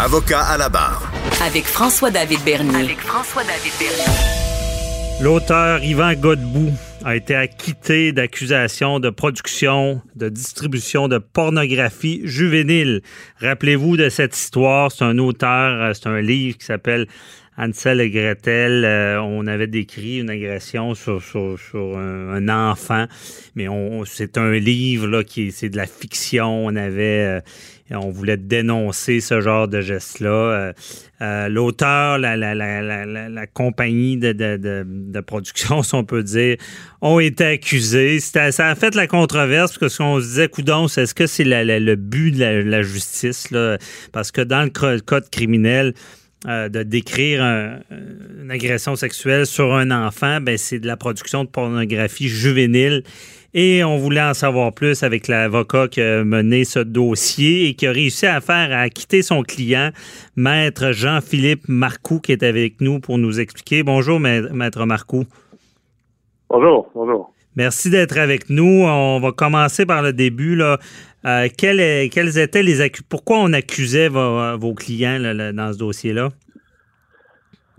Avocat à la barre. Avec François-David Bernier. Avec François-David Bernier. L'auteur Yvan Godbout a été acquitté d'accusations de production, de distribution de pornographie juvénile. Rappelez-vous de cette histoire. C'est un auteur, euh, c'est un livre qui s'appelle Ansel et Gretel, euh, on avait décrit une agression sur, un, enfant, mais on, c'est un livre là qui c'est de la fiction. On avait, euh, on voulait dénoncer ce genre de geste-là. Euh, l'auteur, la, compagnie de, production, si on peut dire, ont été accusés. ça a fait la controverse parce qu'on se disait, coudon, est-ce que c'est le but de la, justice? Parce que dans le code criminel euh, de décrire une agression sexuelle sur un enfant, ben, c'est de la production de pornographie juvénile. Et on voulait en savoir plus avec l'avocat qui a mené ce dossier et qui a réussi à faire à quitter son client, maître Jean-Philippe Marcoux, qui est avec nous pour nous expliquer. Bonjour, maître Marcoux. Bonjour, bonjour. Merci d'être avec nous. On va commencer par le début. Là. Euh, quels, étaient les Pourquoi on accusait vos, clients dans ce dossier-là?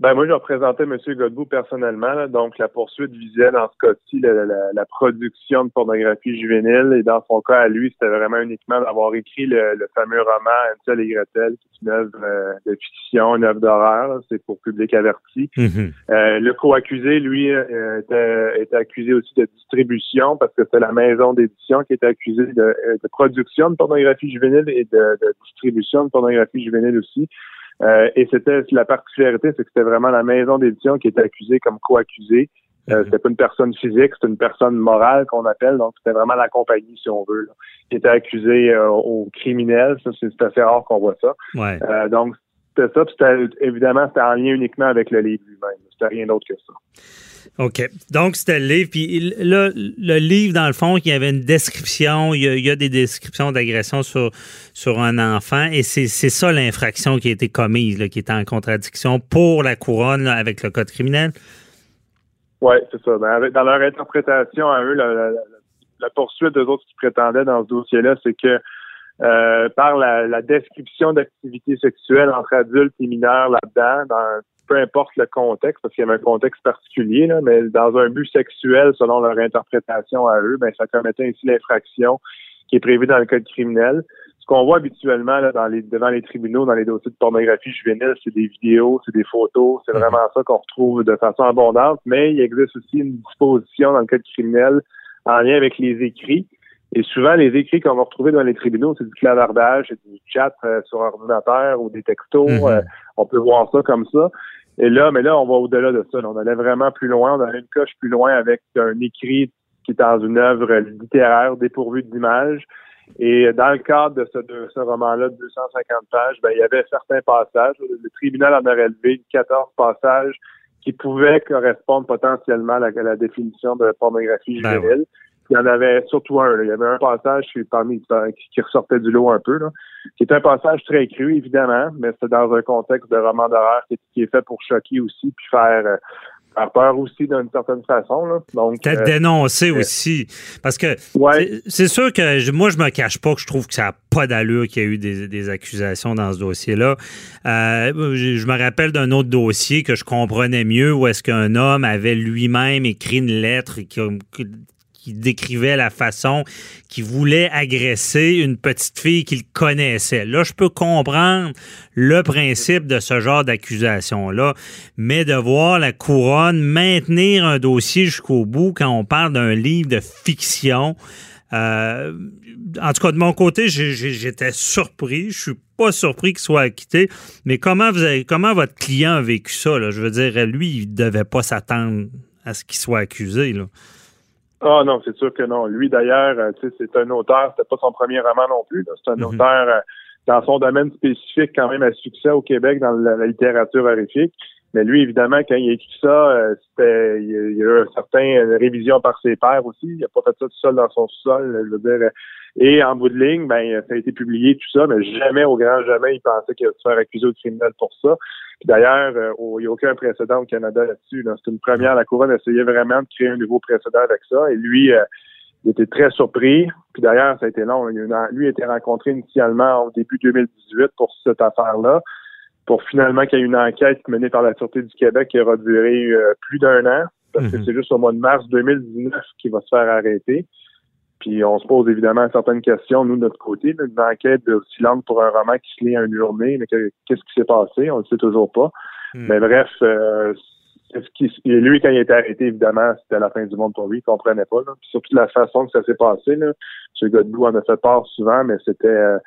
Ben moi, je représentais M. Godbout personnellement. donc, la poursuite visait dans ce cas-ci la, production de pornographie juvénile. Et dans son cas, à lui, c'était vraiment uniquement d'avoir écrit le, fameux roman Ansel et Gretel, qui est une œuvre euh, de fiction, une œuvre d'horreur. C'est pour public averti. Mm-hmm. Euh, le co-accusé, lui, euh, était, était, accusé aussi de distribution parce que c'est la maison d'édition qui était accusée de, de, production de pornographie juvénile et de, de distribution de pornographie juvénile aussi. Euh, et c'était la particularité, c'est que c'était vraiment la maison d'édition qui était accusée comme co-accusée. Euh, mhm. c'était pas une personne physique, c'était une personne morale qu'on appelle, donc c'était vraiment la compagnie, si on veut, qui était accusée euh, au criminel. Ça, c'est assez rare qu'on voit ça. Ouais. Euh, donc c'était ça, puis évidemment, c'était en lien uniquement avec le livre lui-même. C'était rien d'autre que ça. OK. Donc, c'était le livre. Puis là, le livre, dans le fond, il y avait une description. Il y a, des descriptions d'agression sur, sur un enfant. Et c'est ça l'infraction qui a été commise, qui est en contradiction pour la couronne avec le code criminel. Oui, c'est ça. Ben, dans leur interprétation à eux, la, poursuite des autres qui prétendaient dans ce dossier-là, c'est que euh, par la, la description d'activités sexuelles entre adultes et mineurs là-dedans, dans peu importe le contexte, parce qu'il y avait un contexte particulier, là, mais dans un but sexuel, selon leur interprétation à eux, ben, ça commettait ainsi l'infraction qui est prévue dans le code criminel. Ce qu'on voit habituellement là, dans les, devant les tribunaux, dans les dossiers de pornographie juvénile, c'est des vidéos, c'est des photos, c'est mhm. vraiment ça qu'on retrouve de façon abondante, mais il existe aussi une disposition dans le code criminel en lien avec les écrits. Et souvent, les écrits qu'on va retrouver dans les tribunaux, c'est du clavardage, c'est du chat euh, sur ordinateur ou des textos. Mhm. Euh, on peut voir ça comme ça. Et là, mais là, on va au-delà de ça. On allait vraiment plus loin. On allait une coche plus loin avec un écrit qui est dans une œuvre littéraire dépourvue d'images. Et dans le cadre de ce, de ce roman-là de 250 pages, ben, il y avait certains passages. Le tribunal en a relevé 14 passages qui pouvaient correspondre potentiellement à la, définition de pornographie ben juvénile il y en avait surtout un. Il y avait un passage qui, parmi, qui ressortait du lot un peu, là, qui est un passage très cru, évidemment, mais c'est dans un contexte de roman d'horreur qui, est fait pour choquer aussi, puis faire, euh, faire peur aussi d'une certaine façon. Là. Donc, Peut-être euh, dénoncer aussi. Parce que c'est sûr que moi, je me cache pas que je trouve que ça n'a pas d'allure qu'il y a eu des, accusations dans ce dossier-là. Euh, je, me rappelle d'un autre dossier que je comprenais mieux où est-ce qu'un homme avait lui-même écrit une lettre qui, qui décrivait la façon qu'il voulait agresser une petite fille qu'il connaissait. Là, je peux comprendre le principe de ce genre d'accusation-là, mais de voir la couronne maintenir un dossier jusqu'au bout quand on parle d'un livre de fiction, euh, en tout cas, de mon côté, j'étais surpris. Je suis pas surpris qu'il soit acquitté. Mais comment vous avez, comment votre client a vécu ça? Je veux dire, lui, il devait pas s'attendre à ce qu'il soit accusé. Ah non, c'est sûr que non. Lui d'ailleurs, euh, tu sais, c'est un auteur, c'était pas son premier roman non plus. C'est un mhm. auteur euh, dans son domaine spécifique quand même à succès au Québec dans la, littérature horrifique. Mais lui, évidemment, quand il a écrit ça, euh, c'était il, y a eu une certaine révision par ses pairs aussi. Il a pas fait ça tout seul dans son sol, je veux dire. Et en bout de ligne, ben, ça a été publié, tout ça, mais jamais, au grand jamais, il pensait qu'il allait se faire accuser au criminel pour ça. D'ailleurs, euh, il n'y a aucun précédent au Canada là-dessus. C'est une première. La couronne essayait vraiment de créer un nouveau précédent avec ça. Et lui, euh, il était très surpris. Puis d'ailleurs, ça a été long. lui a été rencontré initialement au début 2018 pour cette affaire-là, pour finalement qu'il y ait une enquête menée par la Sûreté du Québec qui aura duré euh, plus d'un an, parce que mhm. c'est juste au mois de mars 2019 qu'il va se faire arrêter. Puis on se pose évidemment certaines questions, nous, de notre côté. Une enquête aussi longue pour un roman qui se lit en une journée, mais qu'est-ce qui s'est passé? On ne le sait toujours pas. Hmm. Mais bref, euh, lui, quand il a été arrêté, évidemment, c'était la fin du monde pour lui. Il comprenait pas. Là. Puis surtout la façon que ça s'est passé. Là. M. Godbout en a fait part souvent, mais c'était... Euh,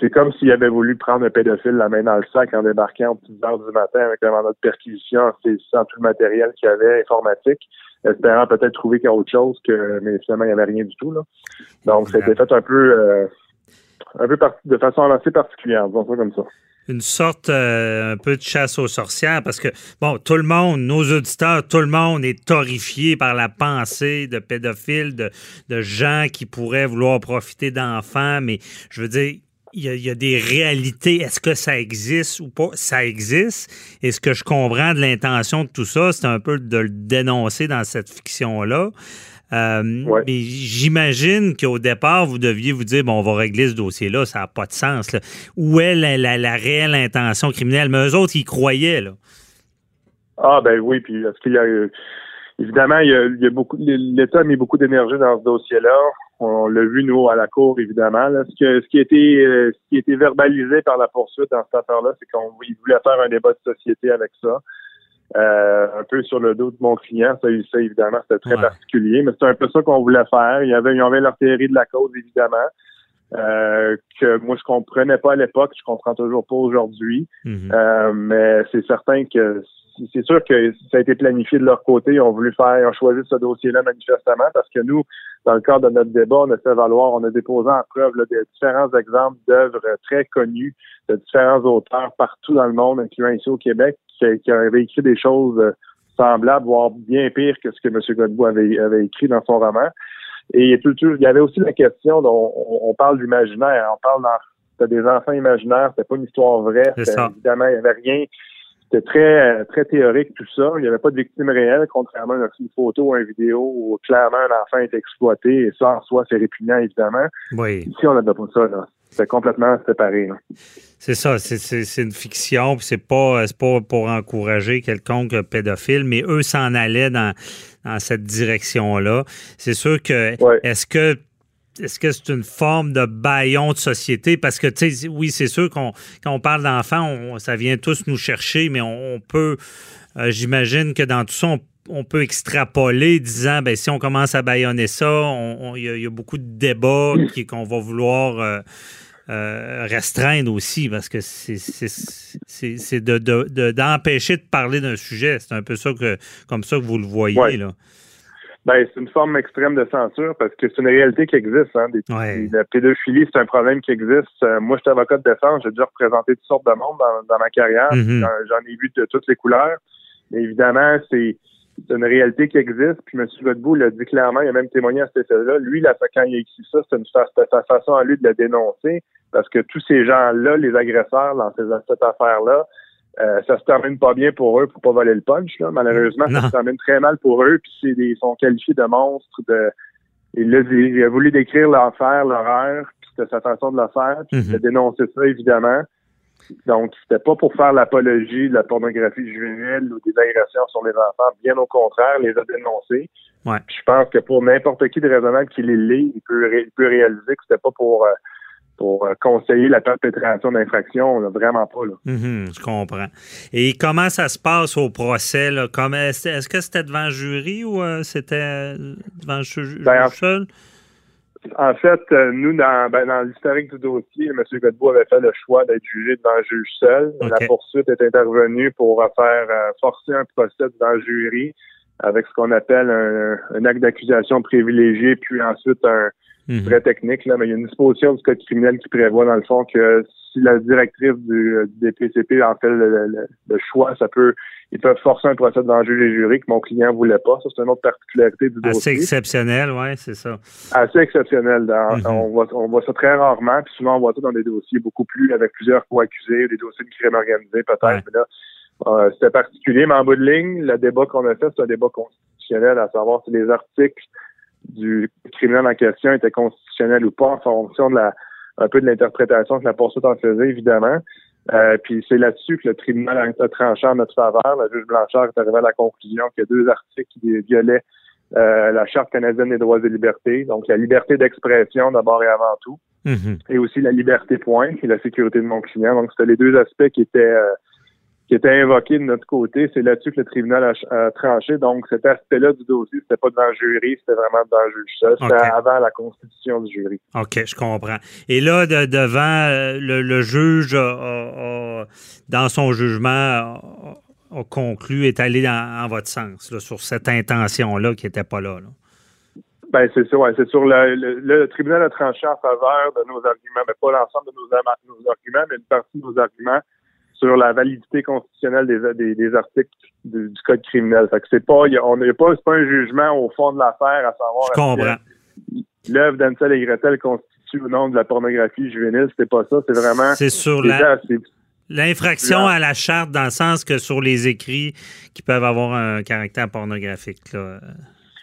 c'est comme s'il avait voulu prendre un pédophile la main dans le sac en débarquant aux petites heures du matin avec un mandat de perquisition, en saisissant tout le matériel qu'il y avait informatique, espérant peut-être trouver qu'il y a autre chose, que, mais finalement, il n'y avait rien du tout. Là. Donc, c'était fait un peu, euh, un peu de façon assez particulière, disons ça comme ça une sorte euh, un peu de chasse aux sorcières parce que, bon, tout le monde, nos auditeurs, tout le monde est horrifié par la pensée de pédophiles, de gens qui pourraient vouloir profiter d'enfants, mais je veux dire, il y, a, des réalités. Est-ce que ça existe ou pas? Ça existe. Et ce que je comprends de l'intention de tout ça, c'est un peu de le dénoncer dans cette fiction-là. Euh, mais j'imagine qu'au départ, vous deviez vous dire, bon, on va régler ce dossier-là, ça n'a pas de sens. Où est la, réelle intention criminelle? Mais eux autres, ils croyaient. Là. Ah, ben oui, puis est-ce qu'il y a. Évidemment, il y a, beaucoup. L'État a mis beaucoup d'énergie dans ce dossier-là. On l'a vu, nous, à la Cour, évidemment. Ce, que, ce, qui a été, euh, ce qui a été verbalisé par la poursuite dans cette affaire-là, c'est qu'on voulait faire un débat de société avec ça. Euh, un peu sur le dos de mon client. Ça, ça évidemment, c'était très particulier, mais c'est un peu ça qu'on voulait faire. Il y avait, ils avait leur théorie de la cause, évidemment, euh, que moi, je comprenais pas à l'époque, je comprends toujours pas aujourd'hui. Mhm. euh, mais c'est certain que c'est sûr que ça a été planifié de leur côté. Ils ont voulu faire, ils ont choisi ce dossier-là manifestement parce que nous, dans le cadre de notre débat, on a fait valoir, on a déposé en preuve des différents exemples d'œuvres très connues de différents auteurs partout dans le monde, incluant ici au Québec, qui, avaient écrit des choses euh, semblables, voire bien pires que ce que M. Godbout avait, avait écrit dans son roman. Et il y avait aussi la question dont on, parle d'imaginaire, on parle dans des enfants imaginaires, c'était pas une histoire vraie, évidemment, il n'y avait rien c'était très très théorique tout ça. Il n'y avait pas de victime réelle, contrairement à une photo ou une vidéo où clairement un enfant est exploité et ça en soi c'est répugnant évidemment. Oui. Ici on n'a pas ça là. C'est complètement séparé. C'est ça, c'est une fiction, c'est pas pas pour encourager quelconque pédophile, mais eux s'en allaient dans, dans cette direction-là. C'est sûr que est-ce que est-ce que c'est une forme de baillon de société? Parce que, tu sais, oui, c'est sûr qu'on quand on parle d'enfants, ça vient tous nous chercher, mais on, peut, euh, j'imagine que dans tout ça, on, peut extrapoler, disant, ben si on commence à baillonner ça, il y, a beaucoup de débats qu'on va vouloir euh, euh, restreindre aussi, parce que c'est d'empêcher de, de, parler d'un sujet. C'est un peu ça que, comme ça que vous le voyez, là. Ben, c'est une forme extrême de censure parce que c'est une réalité qui existe. Hein, La pédophilie, c'est un problème qui existe. Euh, moi, je suis avocat de défense. J'ai déjà représenté toutes sortes de monde dans, ma carrière. Mm-hmm. J'en ai vu de toutes les couleurs. Mais évidemment, c'est une réalité qui existe. Puis M. Godbout l'a dit clairement, il a même témoigné à cet effet-là. Lui, là, quand il a écrit ça, c'était sa façon à lui de le dénoncer parce que tous ces gens-là, les agresseurs dans cette affaire-là, euh, ça se termine pas bien pour eux pour pas voler le punch. Là. Malheureusement, ça se termine très mal pour eux. Puis c'est des, ils sont qualifiés de monstres. De, il, a, il a voulu décrire l'enfer, l'horreur, puis c'était sa façon de le faire. Puis il a dénoncé ça, évidemment. Donc, c'était pas pour faire l'apologie de la pornographie juvénile ou des agressions sur les enfants. Bien au contraire, les a dénoncés. Ouais. je pense que pour n'importe qui de raisonnable qui les lit, il peut, il peut réaliser que c'était pas pour... Euh, pour euh, conseiller la perpétration d'infraction, vraiment pas. Là. Mhm, je comprends. Et comment ça se passe au procès? Là? est-ce, que c'était devant le jury ou euh, c'était devant le juge ben, seul? En fait, euh, nous, dans, ben, dans l'historique du dossier, M. Godbout avait fait le choix d'être jugé devant le juge seul. La poursuite est intervenue pour faire forcer un procès devant le jury avec ce qu'on appelle un acte d'accusation privilégié, puis ensuite un, Mhm. très technique, là, mais il y a une disposition du code criminel qui prévoit, dans le fond, que si la directrice du, DPCP en fait le, choix, ça peut, ils peuvent forcer un procès devant le juge et jury que mon client voulait pas. Ça, c'est une autre particularité du dossier. Assez exceptionnel, oui, c'est ça. Assez exceptionnel. Mhm. on, voit, on voit ça très rarement, puis souvent on voit ça dans des dossiers beaucoup plus avec plusieurs co-accusés, des dossiers de crime organisé peut-être, mais là, euh, c'était particulier, mais en bout de ligne, le débat qu'on a fait, c'est un débat constitutionnel, à savoir si les articles du criminel en question était constitutionnel ou pas en fonction de la un peu de l'interprétation que la poursuite en faisait, évidemment. Euh, puis c'est là-dessus que le tribunal a tranché en notre faveur. Le juge Blanchard est arrivé à la conclusion qu'il y a deux articles qui violaient euh, la Charte canadienne des droits et libertés. Donc la liberté d'expression d'abord et avant tout. Mm-hmm. Et aussi la liberté point et la sécurité de mon client. Donc c'était les deux aspects qui étaient euh, qui était invoqué de notre côté. C'est là-dessus que le tribunal a, tranché. Donc, cet aspect-là du dossier, c'était pas devant le jury, c'était vraiment devant le juge seul. C'était avant la constitution du jury. OK, je comprends. Et là, devant euh, le, juge, dans son jugement, a, conclu, est allé en votre sens, sur cette intention-là qui n'était pas là. Ben, c'est ça, ouais. C'est sur le, le, tribunal a tranché en faveur de nos arguments, mais pas l'ensemble de nos, nos arguments, mais une partie de nos arguments sur la validité constitutionnelle des, des, articles du, code criminel. Fait que c'est pas, on n'est pas, c'est pas un jugement au fond de l'affaire à savoir l'œuvre d'Ansel et Gretel constitue ou non de la pornographie juvénile. C'était pas ça. C'est vraiment. C'est sur la. L'infraction à la charte dans le sens que sur les écrits qui peuvent avoir un caractère pornographique. Là.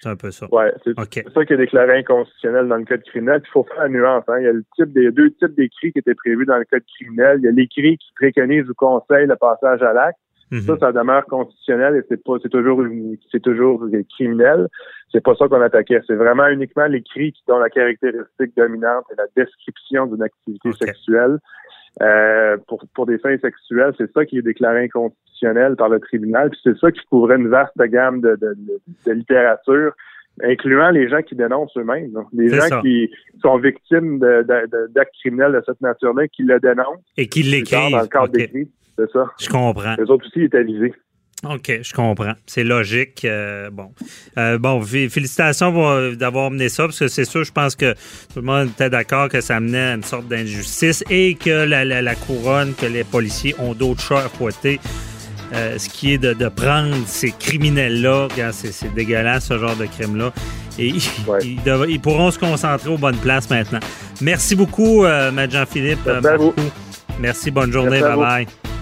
C'est un peu ça. Oui, c'est ça qui est déclaré inconstitutionnel dans le code criminel. Il faut faire la nuance. Hein. Il y a le type des deux types d'écrits qui étaient prévus dans le code criminel. Il y a l'écrit qui préconise ou conseille le passage à l'acte. Mhm. Ça, ça demeure constitutionnel et c'est pas, c'est toujours, c'est toujours criminel. C'est pas ça qu'on attaquait. C'est vraiment uniquement l'écrit qui dont la caractéristique dominante est la description d'une activité sexuelle. Euh, pour, pour des fins sexuelles, c'est ça qui est déclaré inconstitutionnel par le tribunal. Puis c'est ça qui couvrait une vaste gamme de, de, de, littérature, incluant les gens qui dénoncent eux-mêmes. Les gens qui sont victimes d'actes criminels de cette nature-là, qui le dénoncent. Et qui l'écrivent. Dans le cadre d'écrit, c'est ça. Je comprends. Les autres aussi étaient visés. OK, je comprends. C'est logique. Euh, bon. Euh, bon, félicitations d'avoir mené ça, parce que c'est sûr, je pense que tout le monde était d'accord que ça menait à une sorte d'injustice et que la, couronne, que les policiers ont d'autres chats à fouetter. Euh, ce qui est de, prendre ces criminels-là, c'est dégueulasse ce genre de crime-là, et ils, pourront se concentrer aux bonnes places maintenant. Merci beaucoup, Maître Jean-Philippe. Merci, Merci, bonne journée, bye bye.